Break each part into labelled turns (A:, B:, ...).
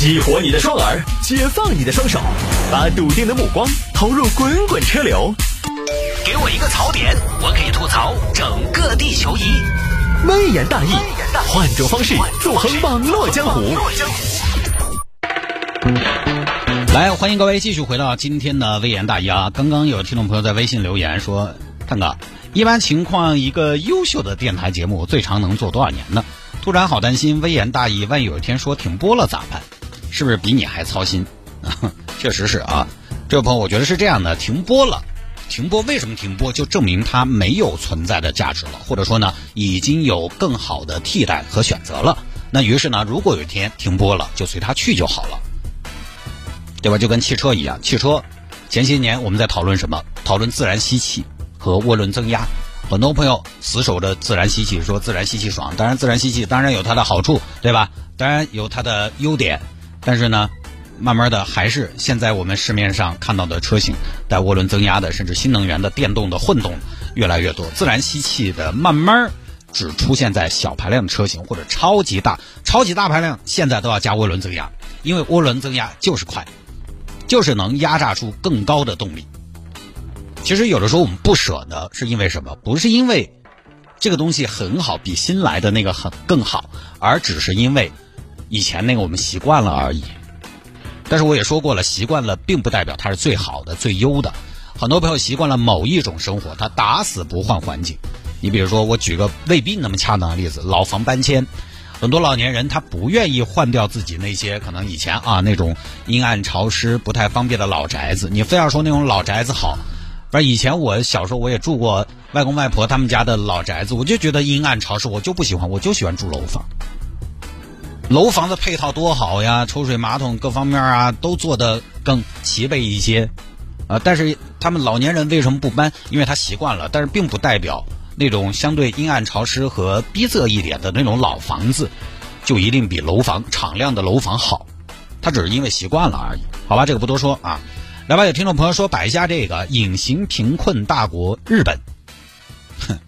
A: 激活你的双耳，解放你的双手，把笃定的目光投入滚滚车流。给我一个槽点，我可以吐槽整个地球仪。微言大义，换种方式纵横网络江湖。
B: 来，欢迎各位继续回到今天的微言大义啊！刚刚有听众朋友在微信留言说：“探哥，一般情况，一个优秀的电台节目最长能做多少年呢？突然好担心，微言大义，万一有一天说停播了咋办？是不是比你还操心啊？确实是啊，这位朋友，我觉得是这样的，停播了，停播为什么停播？就证明它没有存在的价值了，或者说呢，已经有更好的替代和选择了。那于是呢，如果有一天停播了，就随它去就好了。”对吧？就跟汽车一样，汽车前些年我们在讨论什么？讨论自然吸气和涡轮增压。很多朋友死守着自然吸气，说自然吸气爽。当然，自然吸气当然有它的好处，对吧？当然有它的优点。但是呢，慢慢的还是现在我们市面上看到的车型带涡轮增压的，甚至新能源的电动的混动越来越多。自然吸气的慢慢只出现在小排量车型或者超级大、超级大排量，现在都要加涡轮增压，因为涡轮增压就是快。就是能压榨出更高的动力。其实有的时候我们不舍得，是因为什么？不是因为这个东西很好，比新来的那个很更好，而只是因为以前那个我们习惯了而已。但是我也说过了，习惯了并不代表它是最好的、最优的。很多朋友习惯了某一种生活，他打死不换环境。你比如说，我举个未必那么恰当的例子：老房搬迁。很多老年人他不愿意换掉自己那些可能以前啊那种阴暗潮湿不太方便的老宅子，你非要说那种老宅子好，不是以前我小时候我也住过外公外婆他们家的老宅子，我就觉得阴暗潮湿，我就不喜欢，我就喜欢住楼房。楼房的配套多好呀，抽水马桶各方面啊都做的更齐备一些，啊，但是他们老年人为什么不搬？因为他习惯了，但是并不代表。那种相对阴暗潮湿和逼仄一点的那种老房子，就一定比楼房敞亮的楼房好，他只是因为习惯了而已。好吧，这个不多说啊。来吧，有听众朋友说摆一下这个隐形贫困大国日本，哼，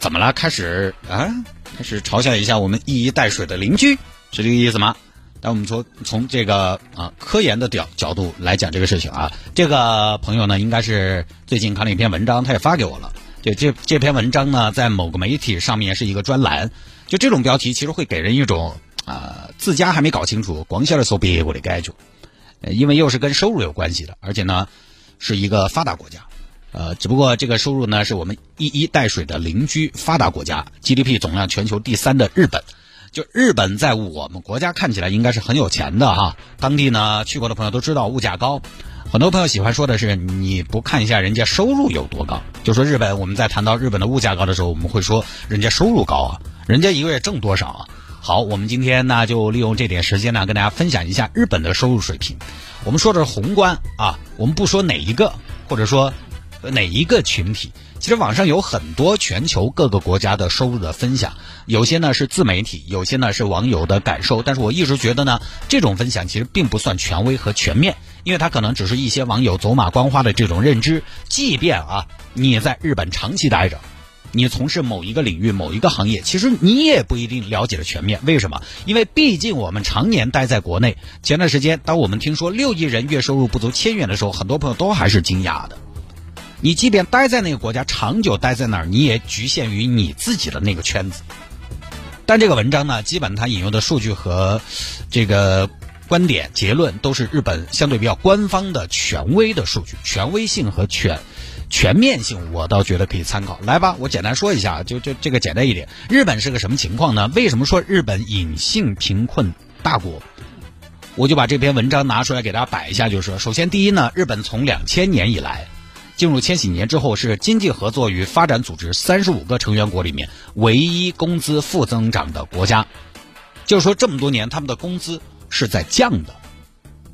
B: 怎么了？开始啊，开始嘲笑一下我们一衣带水的邻居，是这个意思吗？但我们说从这个啊科研的角角度来讲这个事情啊，这个朋友呢应该是最近看了一篇文章，他也发给我了。对这这篇文章呢，在某个媒体上面是一个专栏，就这种标题其实会给人一种啊自家还没搞清楚，光晓得说别国的感觉，因为又是跟收入有关系的，而且呢是一个发达国家，呃，只不过这个收入呢是我们一衣带水的邻居发达国家，GDP 总量全球第三的日本，就日本在我们国家看起来应该是很有钱的哈，当地呢去过的朋友都知道物价高。很多朋友喜欢说的是，你不看一下人家收入有多高？就说日本，我们在谈到日本的物价高的时候，我们会说人家收入高啊，人家一个月挣多少啊？好，我们今天呢就利用这点时间呢，跟大家分享一下日本的收入水平。我们说的是宏观啊，我们不说哪一个，或者说哪一个群体。其实网上有很多全球各个国家的收入的分享，有些呢是自媒体，有些呢是网友的感受。但是我一直觉得呢，这种分享其实并不算权威和全面。因为它可能只是一些网友走马观花的这种认知，即便啊你在日本长期待着，你从事某一个领域、某一个行业，其实你也不一定了解的全面。为什么？因为毕竟我们常年待在国内。前段时间，当我们听说六亿人月收入不足千元的时候，很多朋友都还是惊讶的。你即便待在那个国家，长久待在那儿，你也局限于你自己的那个圈子。但这个文章呢，基本它引用的数据和这个。观点结论都是日本相对比较官方的权威的数据，权威性和全全面性，我倒觉得可以参考。来吧，我简单说一下，就就这个简单一点。日本是个什么情况呢？为什么说日本隐性贫困大国？我就把这篇文章拿出来给大家摆一下，就是，首先第一呢，日本从两千年以来进入千禧年之后，是经济合作与发展组织三十五个成员国里面唯一工资负增长的国家，就是说这么多年他们的工资。是在降的，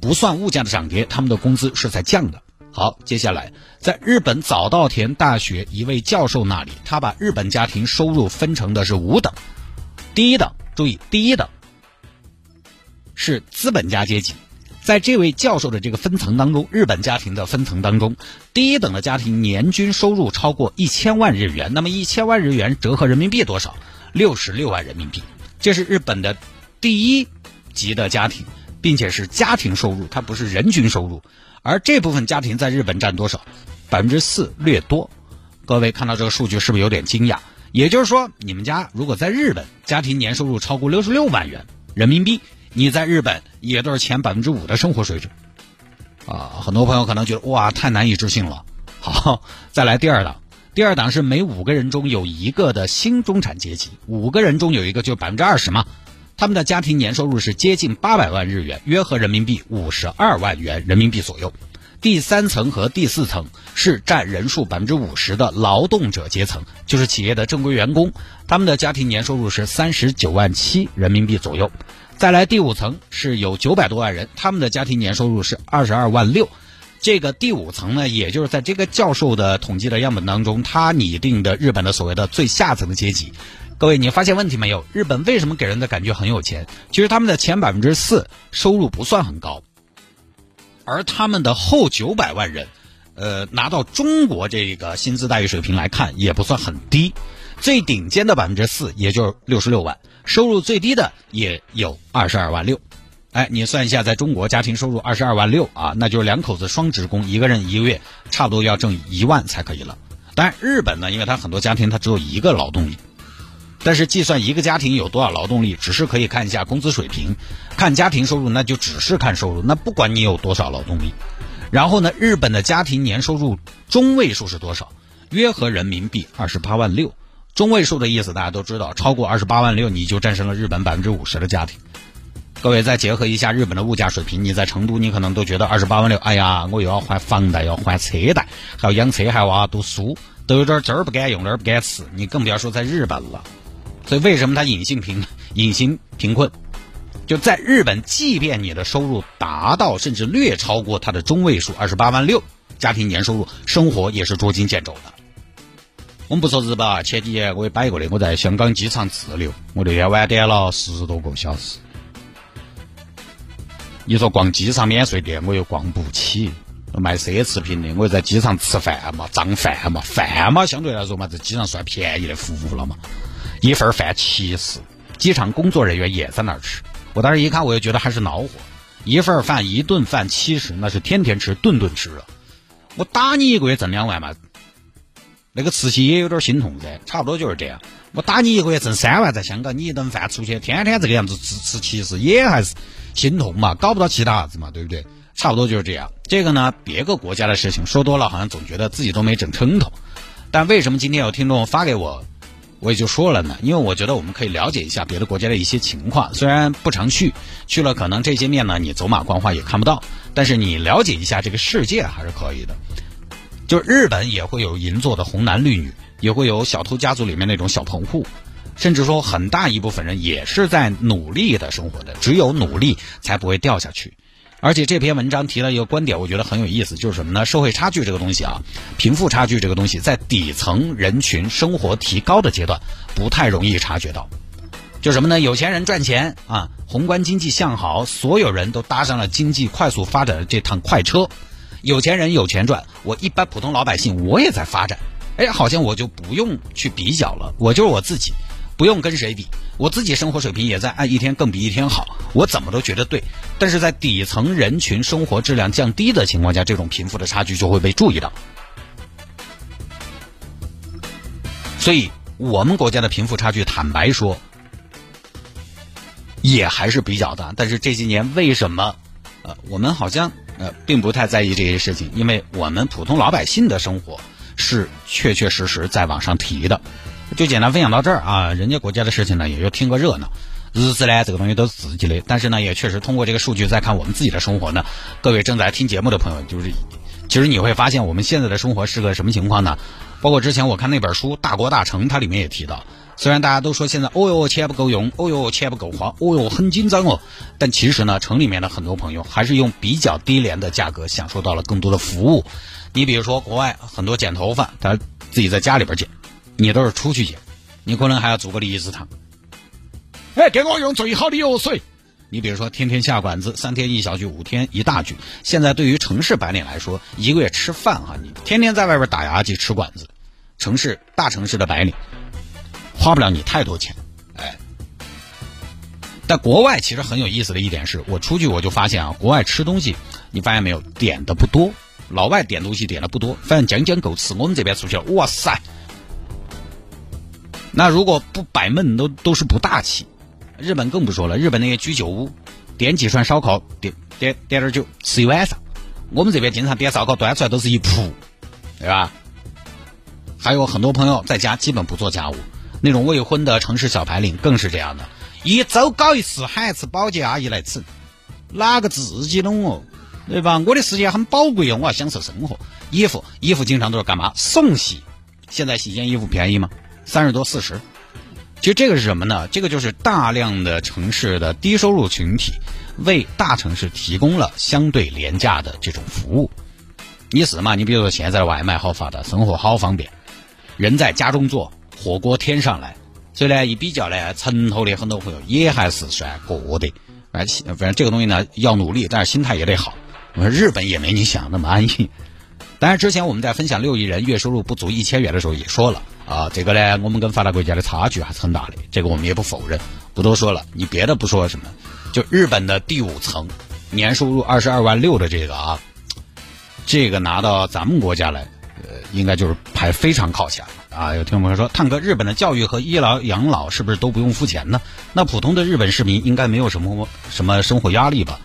B: 不算物价的涨跌，他们的工资是在降的。好，接下来在日本早稻田大学一位教授那里，他把日本家庭收入分成的是五等，第一等，注意，第一等是资本家阶级，在这位教授的这个分层当中，日本家庭的分层当中，第一等的家庭年均收入超过一千万日元，那么一千万日元折合人民币多少？六十六万人民币，这是日本的第一。级的家庭，并且是家庭收入，它不是人均收入。而这部分家庭在日本占多少？百分之四略多。各位看到这个数据是不是有点惊讶？也就是说，你们家如果在日本家庭年收入超过六十六万元人民币，你在日本也都是前百分之五的生活水准。啊，很多朋友可能觉得哇，太难以置信了。好，再来第二档，第二档是每五个人中有一个的新中产阶级，五个人中有一个就百分之二十嘛。他们的家庭年收入是接近八百万日元，约合人民币五十二万元人民币左右。第三层和第四层是占人数百分之五十的劳动者阶层，就是企业的正规员工，他们的家庭年收入是三十九万七人民币左右。再来第五层是有九百多万人，他们的家庭年收入是二十二万六。这个第五层呢，也就是在这个教授的统计的样本当中，他拟定的日本的所谓的最下层的阶级。各位，你发现问题没有？日本为什么给人的感觉很有钱？其实他们的前百分之四收入不算很高。而他们的后九百万人，呃，拿到中国这个薪资待遇水平来看，也不算很低。最顶尖的百分之四，也就是六十六万；收入最低的也有二十二万六。哎，你算一下，在中国家庭收入二十二万六啊，那就是两口子双职工，一个人一个月差不多要挣一万才可以了。当然，日本呢，因为它很多家庭它只有一个劳动力。但是计算一个家庭有多少劳动力，只是可以看一下工资水平，看家庭收入那就只是看收入，那不管你有多少劳动力。然后呢，日本的家庭年收入中位数是多少？约合人民币二十八万六。中位数的意思大家都知道，超过二十八万六你就战胜了日本百分之五十的家庭。各位再结合一下日本的物价水平，你在成都你可能都觉得二十八万六，哎呀，我又要还房贷，要还车贷，还要养车，还要读书，都有点这儿不敢用，那儿不敢吃，你更不要说在日本了。所以为什么他隐性贫隐形贫困？就在日本，即便你的收入达到甚至略超过他的中位数二十八万六，家庭年收入，生活也是捉襟见肘的。我们不说日本，前几年我也摆过的，我在香港机场滞留，我那天晚点了十多个小时。你说逛机场免税店，我又逛不起；卖奢侈品的，我又在机场吃饭嘛，涨饭嘛，饭嘛相对来说嘛，在机场算便宜的服务了嘛。一份饭七十，机场工作人员也在那儿吃。我当时一看，我又觉得还是恼火。一份饭一顿饭七十，那是天天吃，顿顿吃了。我打你一个月挣两万嘛，那个慈禧也有点心痛噻。差不多就是这样。我打你一个月挣三万，在香港你一顿饭出去，天天这个样子吃吃其实，也还是心痛嘛，搞不到其他子嘛，对不对？差不多就是这样。这个呢，别个国家的事情说多了，好像总觉得自己都没整撑头。但为什么今天有听众发给我？我也就说了呢，因为我觉得我们可以了解一下别的国家的一些情况，虽然不常去，去了可能这些面呢你走马观花也看不到，但是你了解一下这个世界还是可以的。就日本也会有银座的红男绿女，也会有小偷家族里面那种小棚户，甚至说很大一部分人也是在努力的生活的，只有努力才不会掉下去。而且这篇文章提了一个观点，我觉得很有意思，就是什么呢？社会差距这个东西啊，贫富差距这个东西，在底层人群生活提高的阶段，不太容易察觉到。就什么呢？有钱人赚钱啊，宏观经济向好，所有人都搭上了经济快速发展的这趟快车。有钱人有钱赚，我一般普通老百姓我也在发展，哎，好像我就不用去比较了，我就是我自己。不用跟谁比，我自己生活水平也在按一天更比一天好，我怎么都觉得对。但是在底层人群生活质量降低的情况下，这种贫富的差距就会被注意到。所以，我们国家的贫富差距，坦白说，也还是比较大。但是这些年为什么，呃，我们好像呃并不太在意这些事情？因为我们普通老百姓的生活是确确实实在往上提的。就简单分享到这儿啊，人家国家的事情呢，也就听个热闹。日子呢，这个东西都是自己的，但是呢，也确实通过这个数据再看我们自己的生活呢。各位正在听节目的朋友，就是其实你会发现我们现在的生活是个什么情况呢？包括之前我看那本书《大国大城》，它里面也提到，虽然大家都说现在哦哟钱不够用，哦哟钱不够花，哦哟很紧张哦，但其实呢，城里面的很多朋友还是用比较低廉的价格享受到了更多的服务。你比如说国外很多剪头发，他自己在家里边剪。你都是出去剪，你可能还要租个离子烫。哎，给我用最好的药水。你比如说，天天下馆子，三天一小聚，五天一大聚。现在对于城市白领来说，一个月吃饭哈，你天天在外边打牙祭吃馆子，城市大城市的白领花不了你太多钱。哎，在国外其实很有意思的一点是，我出去我就发现啊，国外吃东西，你发现没有，点的不多，老外点东西点的不多，反正将将够吃。我们这边出去了，哇塞，那如果不摆闷，都都是不大气。日本更不说了，日本那些居酒屋，点几串烧烤，点点点点酒，吃一晚上。我们这边经常点烧烤，端出来都是一铺，对吧？还有很多朋友在家基本不做家务，那种未婚的城市小白领更是这样的。一周搞一次，还吃保洁阿姨来吃，哪个自己弄哦？对吧？我的时间很宝贵哦，我要享受生活。衣服，衣服经常都是干嘛？送洗。现在洗件衣服便宜吗？三十多、四十。其实这个是什么呢？这个就是大量的城市的低收入群体为大城市提供了相对廉价的这种服务。你死嘛？你比如说现在的外卖好发达，生活好方便，人在家中坐，火锅添上来。所以呢，一比较呢，城头的很多朋友也还是算过的，反正反正这个东西呢要努力，但是心态也得好。我说日本也没你想那么安逸。当然，之前我们在分享六亿人月收入不足一千元的时候也说了啊，这个呢，我们跟发达国家的差距还是很大的，这个我们也不否认，不多说了。你别的不说什么，就日本的第五层，年收入二十二万六的这个啊，这个拿到咱们国家来，呃，应该就是排非常靠前。啊，有听众朋友说，探哥，日本的教育和医疗养老是不是都不用付钱呢？那普通的日本市民应该没有什么什么生活压力吧？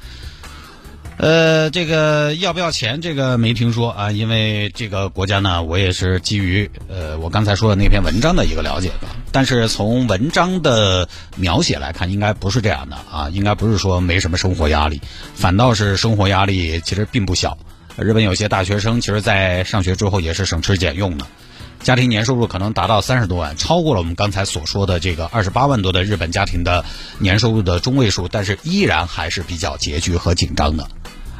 B: 呃，这个要不要钱？这个没听说啊，因为这个国家呢，我也是基于呃我刚才说的那篇文章的一个了解吧。但是从文章的描写来看，应该不是这样的啊，应该不是说没什么生活压力，反倒是生活压力其实并不小。日本有些大学生其实，在上学之后也是省吃俭用的。家庭年收入可能达到三十多万，超过了我们刚才所说的这个二十八万多的日本家庭的年收入的中位数，但是依然还是比较拮据和紧张的。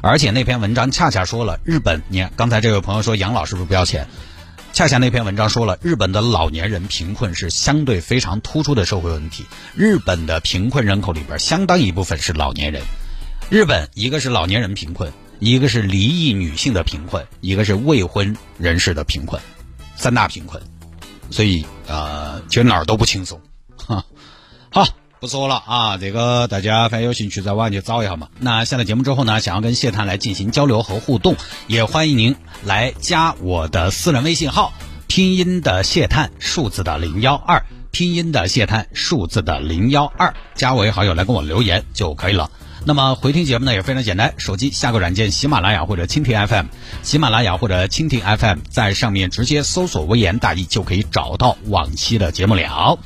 B: 而且那篇文章恰恰说了，日本，你刚才这位朋友说养老是不是不要钱？恰恰那篇文章说了，日本的老年人贫困是相对非常突出的社会问题。日本的贫困人口里边，相当一部分是老年人。日本一个是老年人贫困，一个是离异女性的贫困，一个是未婚人士的贫困。三大贫困，所以呃，其实哪儿都不轻松，哈。好，不说了啊，这个大家反正有兴趣在网上去找一下嘛。那下了节目之后呢，想要跟谢探来进行交流和互动，也欢迎您来加我的私人微信号，拼音的谢探，数字的零幺二，拼音的谢探，数字的零幺二，加为好友来跟我留言就可以了。那么回听节目呢也非常简单，手机下个软件喜马拉雅或者蜻蜓 FM，喜马拉雅或者蜻蜓 FM，在上面直接搜索“微言大义”就可以找到往期的节目了。